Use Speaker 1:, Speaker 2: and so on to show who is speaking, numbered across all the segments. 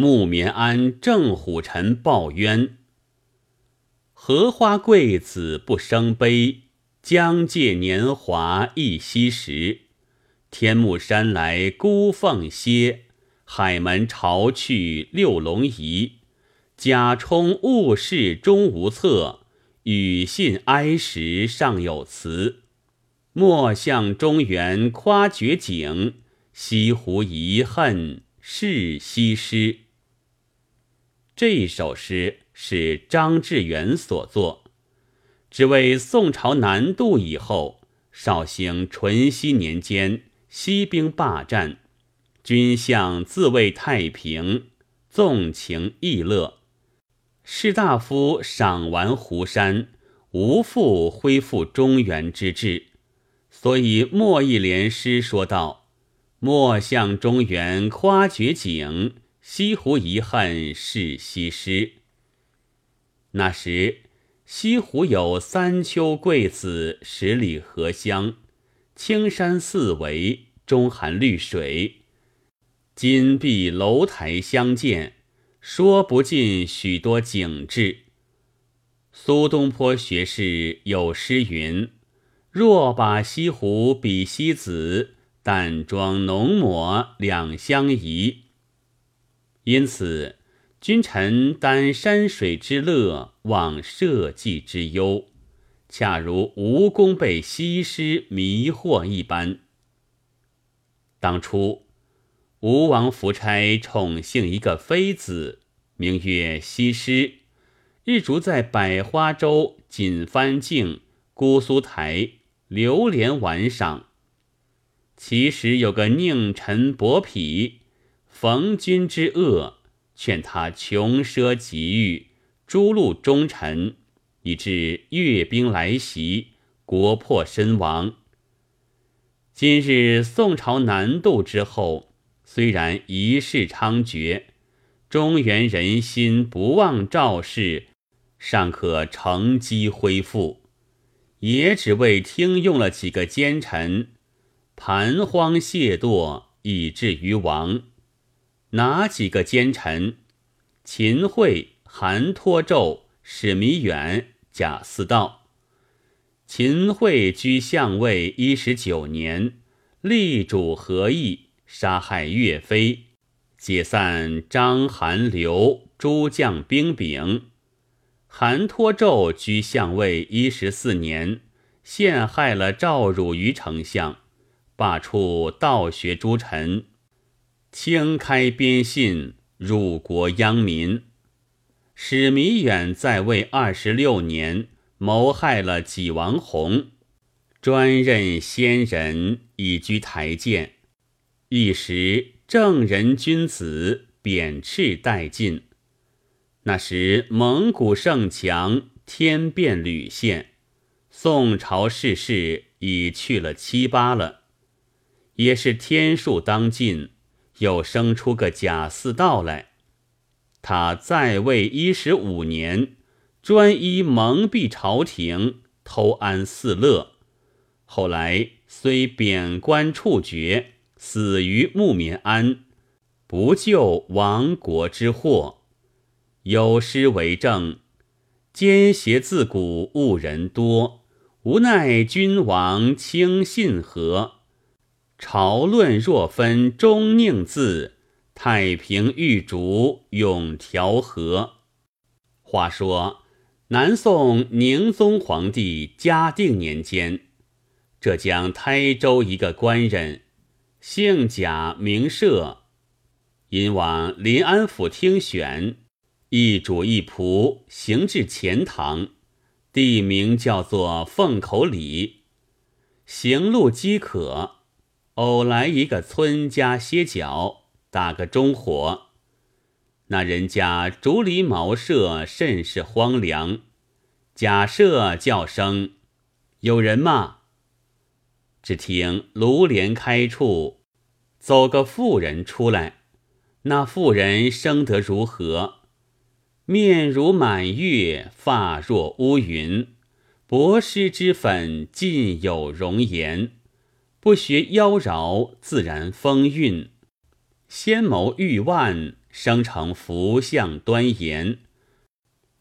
Speaker 1: 木棉庵郑虎臣报冤。荷花贵子不生悲，将借年华一夕时。天目山来孤凤歇，海门潮去六龙移。贾充误事终无策，语信哀时尚有词。莫向中原夸绝景，西湖遗恨是西施。这首诗是张志远所作，只为宋朝南渡以后，绍兴淳熙年间。西兵霸占，军相自谓太平，纵情逸乐。士大夫赏玩湖山，无复恢复中原之志。所以莫一联诗说道：“莫向中原夸绝景，西湖遗恨是西施。”那时西湖有三秋桂子，十里荷香。青山四围，中含绿水，金碧楼台相见，说不尽许多景致。苏东坡学士有诗云：“若把西湖比西子，淡妆浓抹两相宜。”因此，君臣担山水之乐，忘社稷之忧。恰如蜈蚣被西施迷惑一般。当初，吴王夫差宠幸一个妃子，名曰西施，日逐在百花洲、锦帆镜、姑苏台流连玩赏。其实有个佞臣伯嚭，逢君之恶，劝他穷奢极欲，诛戮忠臣。以致阅兵来袭，国破身亡。今日宋朝南渡之后，虽然一世猖獗，中原人心不忘赵氏，尚可乘机恢复，也只为听用了几个奸臣，盘荒懈惰，以至于亡。哪几个奸臣？秦桧、韩托胄。史弥远、贾似道、秦桧居相位一十九年，力主和议，杀害岳飞，解散张、韩、刘诸将兵柄。韩托胄居相位一十四年，陷害了赵汝愚丞相，罢黜道学诸臣，轻开边信，辱国殃民。史弥远在位二十六年，谋害了纪王弘，专任仙人，以居台谏。一时正人君子，贬斥殆尽。那时蒙古盛强，天变屡现，宋朝世事已去了七八了，也是天数当尽，又生出个贾似道来。他在位一十五年，专一蒙蔽朝廷，偷安肆乐。后来虽贬官处决，死于木棉庵，不救亡国之祸。有诗为证：“奸邪自古误人多，无奈君王轻信和。朝论若分忠佞字。”太平玉竹永调和。话说南宋宁宗皇帝嘉定年间，浙江台州一个官人，姓贾名涉，因往临安府听选，一主一仆行至钱塘，地名叫做凤口里，行路饥渴，偶来一个村家歇脚。打个中火，那人家竹篱茅舍，甚是荒凉。假设叫声：“有人吗？”只听炉帘开处，走个妇人出来。那妇人生得如何？面如满月，发若乌云，薄施脂粉，尽有容颜。不学妖娆，自然风韵。纤眸玉腕，生成福相端严，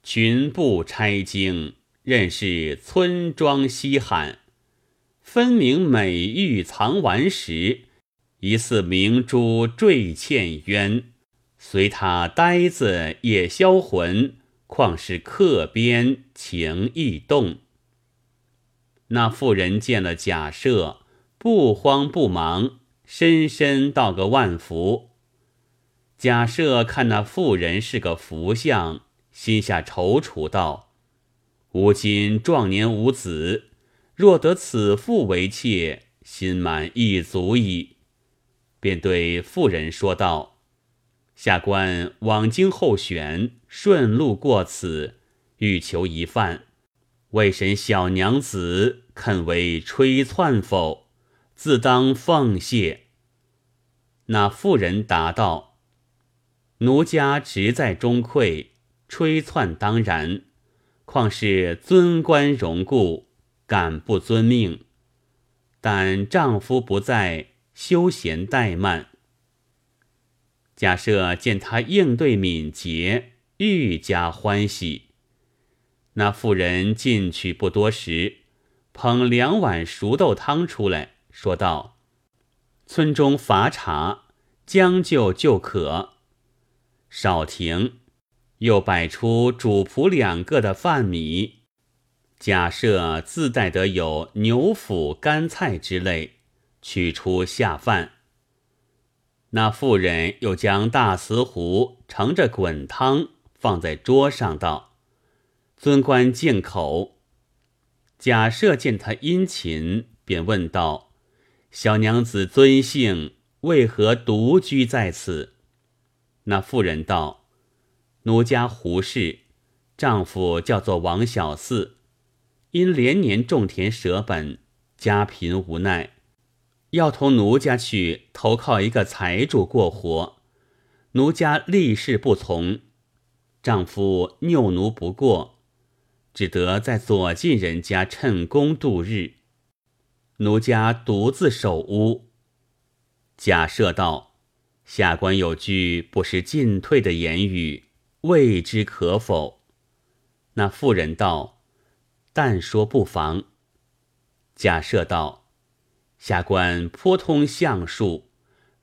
Speaker 1: 群部差经，任是村庄稀罕，分明美玉藏顽石，疑似明珠坠嵌渊。随他呆子也销魂，况是客边情意动。那妇人见了假设，不慌不忙，深深道个万福。假设看那妇人是个福相，心下踌躇道：“吾今壮年无子，若得此妇为妾，心满意足矣。”便对妇人说道：“下官往京候选，顺路过此，欲求一饭，为神小娘子肯为吹窜否？自当奉谢。”那妇人答道。奴家职在中馈，吹窜当然。况是尊官荣顾，敢不遵命？但丈夫不在，休闲怠慢。假设见他应对敏捷，愈加欢喜。那妇人进去不多时，捧两碗熟豆汤出来，说道：“村中乏茶，将就就可。”少停，又摆出主仆两个的饭米，假设自带得有牛腐、干菜之类，取出下饭。那妇人又将大瓷壶盛着滚汤放在桌上，道：“尊官敬口。”假设见他殷勤，便问道：“小娘子尊姓？为何独居在此？”那妇人道：“奴家胡氏，丈夫叫做王小四，因连年种田舍本，家贫无奈，要同奴家去投靠一个财主过活。奴家立誓不从，丈夫拗奴不过，只得在左近人家趁工度日。奴家独自守屋。”假设道。下官有句不识进退的言语，未知可否？那妇人道：“但说不妨。”假设道：“下官颇通相术，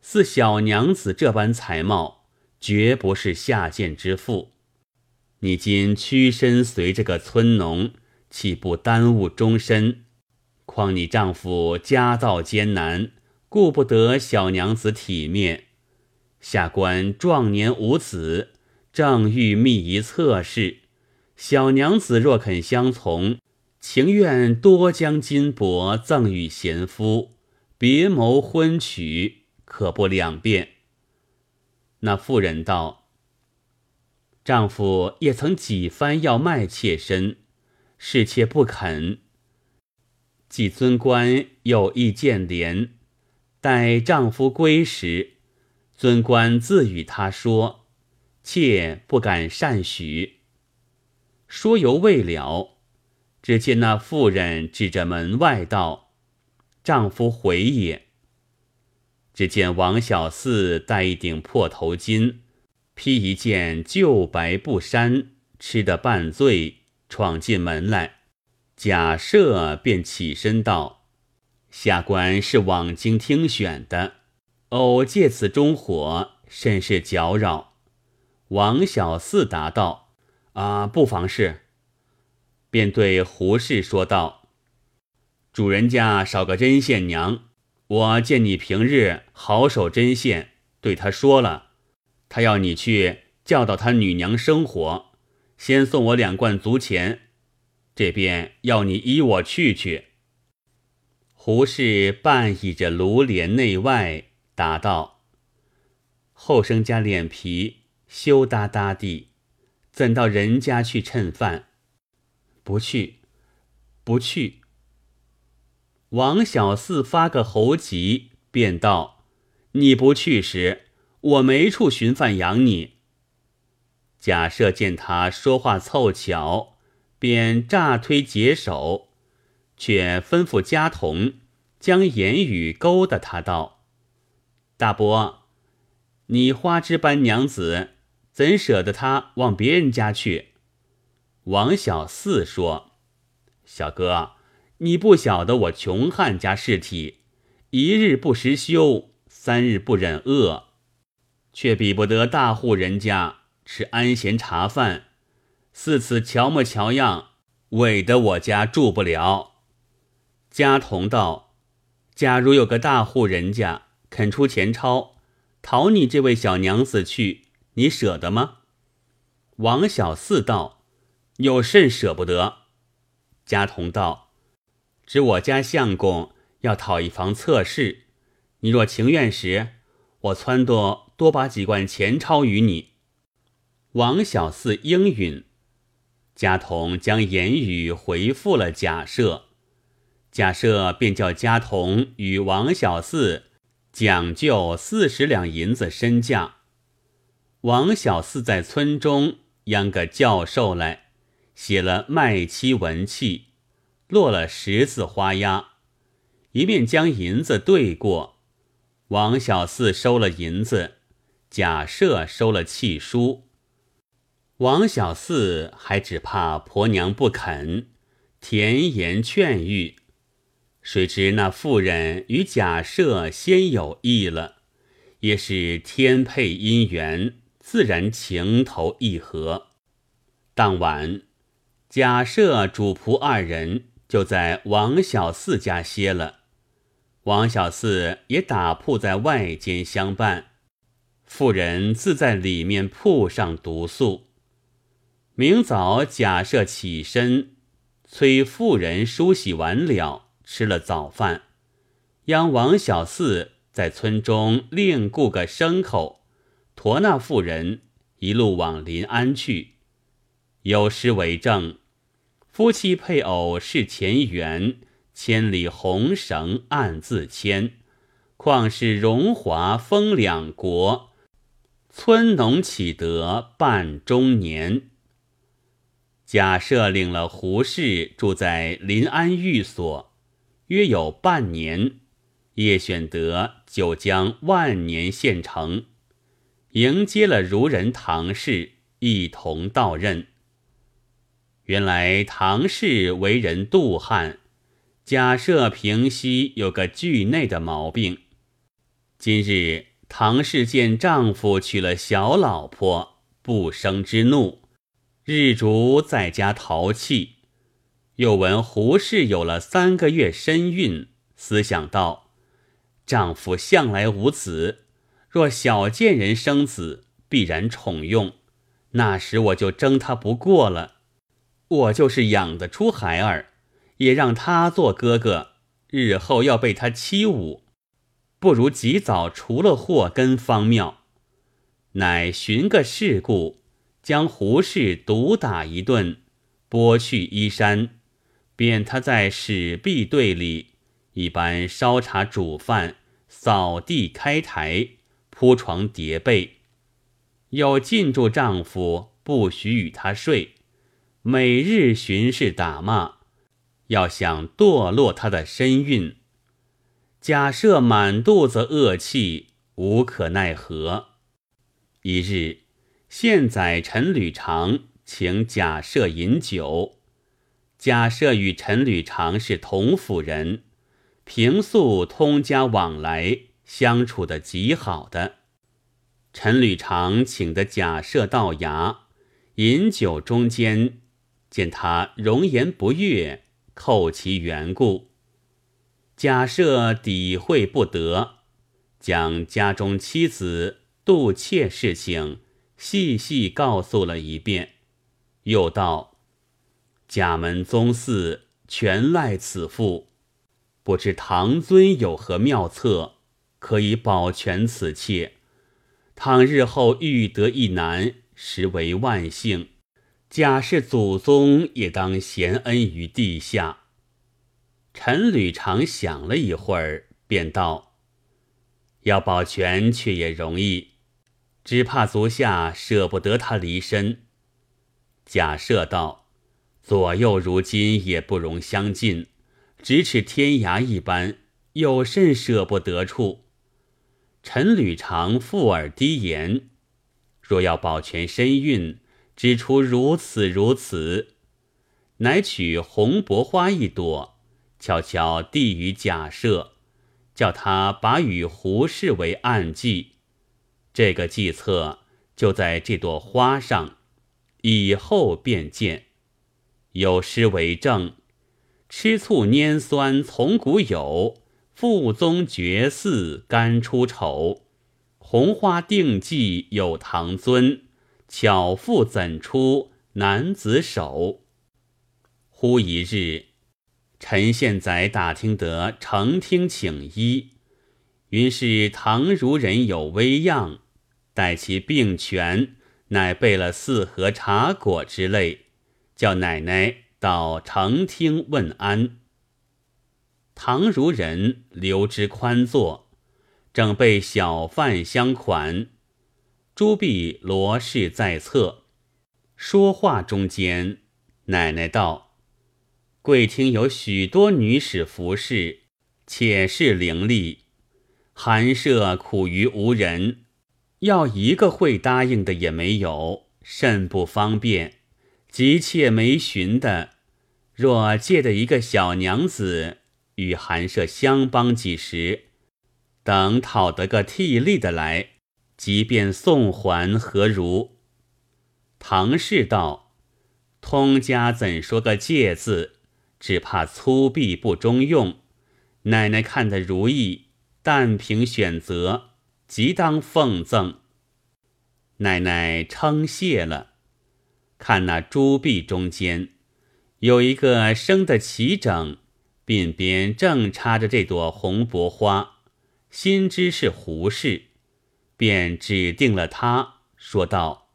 Speaker 1: 似小娘子这般才貌，绝不是下贱之妇。你今屈身随这个村农，岂不耽误终身？况你丈夫家道艰难，顾不得小娘子体面。”下官壮年无子，正欲觅一侧室。小娘子若肯相从，情愿多将金帛赠与贤夫，别谋婚娶，可不两便？那妇人道：“丈夫也曾几番要卖妾身，侍妾不肯。既尊官有意见怜，待丈夫归时。”尊官自与他说：“妾不敢善许。”说犹未了，只见那妇人指着门外道：“丈夫回也。”只见王小四戴一顶破头巾，披一件旧白布衫，吃得半醉，闯进门来。假设便起身道：“下官是往京听选的。”偶借此中火，甚是搅扰。王小四答道：“啊，不妨事。”便对胡适说道：“主人家少个针线娘，我见你平日好守针线，对他说了，他要你去教导他女娘生活，先送我两贯足钱。这边要你依我去去。”胡氏半倚着炉帘内外。答道：“后生家脸皮羞答答地，怎到人家去趁饭？不去，不去。”王小四发个猴急，便道：“你不去时，我没处寻饭养你。”贾赦见他说话凑巧，便诈推解手，却吩咐家童将言语勾搭他道。大伯，你花枝般娘子，怎舍得他往别人家去？”王小四说：“小哥，你不晓得我穷汉家世体，一日不食羞，三日不忍饿，却比不得大户人家吃安闲茶饭。似此乔模乔样，委得我家住不了。”家童道：“假如有个大户人家肯出钱钞，讨你这位小娘子去，你舍得吗？”王小四道。有甚舍不得？家童道：“指我家相公要讨一房侧室，你若情愿时，我撺掇多把几贯钱钞与你。”王小四应允，家童将言语回复了贾赦，贾赦便叫家童与王小四讲究四十两银子身价。王小四在村中央个教授来。写了卖妻文契，落了十字花押，一面将银子兑过。王小四收了银子，贾赦收了契书。王小四还只怕婆娘不肯，甜言劝喻。谁知那妇人与贾赦先有意了，也是天配姻缘，自然情投意合。当晚。贾赦主仆二人就在王小四家歇了，王小四也打铺在外间相伴，妇人自在里面铺上独宿。明早假设起身，催妇人梳洗完了，吃了早饭，央王小四在村中另雇个牲口，驮那妇人一路往临安去，有诗为证。夫妻配偶是前缘，千里红绳暗自牵。况是荣华封两国，村农岂得半中年？贾赦领了胡氏住在临安寓所，约有半年。叶选德就将万年县城，迎接了孺人唐氏，一同到任。原来唐氏为人妒汉，假设平西有个惧内的毛病。今日唐氏见丈夫娶了小老婆，不生之怒，日逐在家淘气。又闻胡氏有了三个月身孕，思想道：丈夫向来无子，若小贱人生子，必然宠用，那时我就争他不过了。我就是养得出孩儿，也让他做哥哥，日后要被他欺侮，不如及早除了祸根方妙。乃寻个事故，将胡氏毒打一顿，剥去衣衫，便他在史壁队里，一般烧茶煮饭、扫地开台、铺床叠被，又禁住丈夫，不许与他睡。每日巡视打骂，要想堕落他的身孕。假设满肚子恶气，无可奈何。一日，现宰陈履长请贾赦饮酒。贾赦与陈履长是同府人，平素通家往来，相处的极好的。陈履长请的贾赦到衙饮酒，中间。见他容颜不悦，扣其缘故。假设抵会不得，将家中妻子妒妾事情细细告诉了一遍，又道：贾门宗嗣全赖此妇，不知唐尊有何妙策，可以保全此妾。倘日后遇得一男，实为万幸。贾氏祖宗也当贤恩于地下。陈履长想了一会儿，便道：“要保全却也容易，只怕足下舍不得他离身。”贾赦道：“左右如今也不容相近，咫尺天涯一般，有甚舍不得处？”陈履常附耳低言：“若要保全身孕，只出如此如此。”乃取红薄花一朵，悄悄递与贾赦，叫他把与胡氏为暗记。这个计策就在这朵花上，以后便见。有诗为证：“吃醋拈酸从古有。”父宗绝嗣甘出丑，红花定计有唐尊，巧妇怎出男子手？忽一日，陈献宰打听得承听请医，云是唐儒人有微恙，待其病全，乃备了四盒茶果之类，叫奶奶到长厅问安。唐如人留之宽坐，正被小贩相款。朱碧罗氏在侧，说话中间，奶奶道：“贵厅有许多女使服侍，且是伶俐，寒舍苦于无人，要一个会答应的也没有，甚不方便。急切没寻的，若借的一个小娘子。”与寒舍相帮几时，等讨得个替力的来，即便送还何如？唐氏道：“通家怎说个借字？只怕粗鄙不中用。奶奶看得如意，但凭选择，即当奉赠。”奶奶称谢了。看那朱壁中间，有一个生得齐整。鬓边正插着这朵红薄花，心知是胡氏，便指定了他，说道：“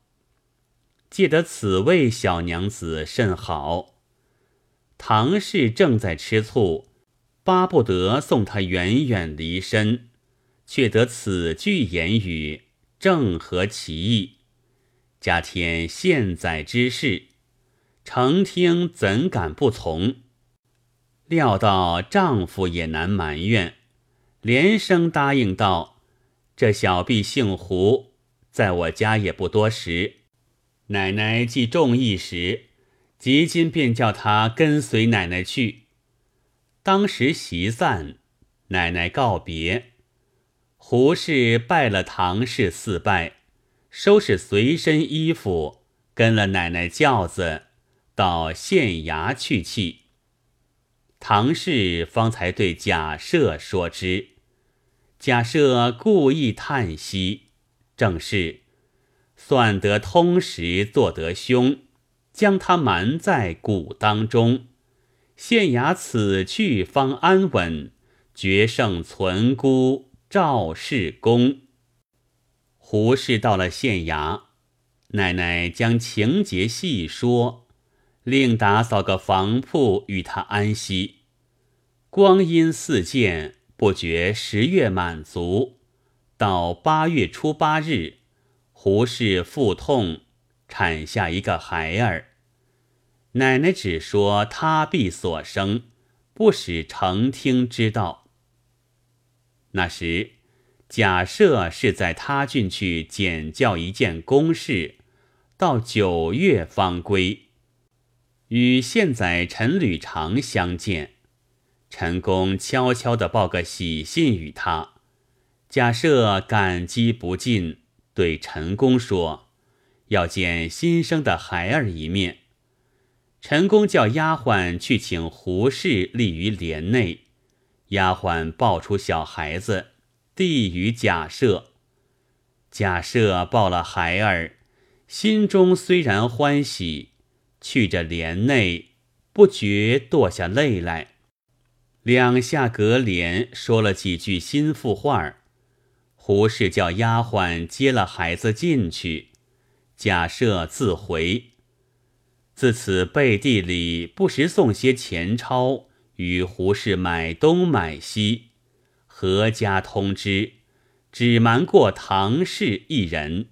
Speaker 1: 借得此位小娘子甚好。”唐氏正在吃醋，巴不得送他远远离身，却得此句言语，正合其意。加添现在之事，承听怎敢不从？料到丈夫也难埋怨，连声答应道：“这小婢姓胡，在我家也不多时。奶奶既中意时，即今便叫她跟随奶奶去。”当时席散，奶奶告别，胡氏拜了唐氏四拜，收拾随身衣服，跟了奶奶轿子，到县衙去气。唐氏方才对贾赦说之，贾赦故意叹息，正是算得通时做得凶，将他瞒在谷当中。县衙此去方安稳，决胜存孤赵氏公。胡氏到了县衙，奶奶将情节细说。另打扫个房铺与他安息。光阴似箭，不觉十月满足。到八月初八日，胡氏腹痛，产下一个孩儿。奶奶只说他必所生，不使承听知道。那时贾赦是在他郡去检教一件公事，到九月方归。与现在陈履常相见，陈公悄悄地报个喜信与他。贾赦感激不尽，对陈公说：“要见新生的孩儿一面。”陈公叫丫鬟去请胡氏立于帘内，丫鬟抱出小孩子，递与贾赦。贾赦抱了孩儿，心中虽然欢喜。去着帘内，不觉堕下泪来。两下隔帘，说了几句心腹话儿。胡氏叫丫鬟接了孩子进去，假设自回。自此背地里不时送些钱钞与胡氏买东买西，阖家通知，只瞒过唐氏一人。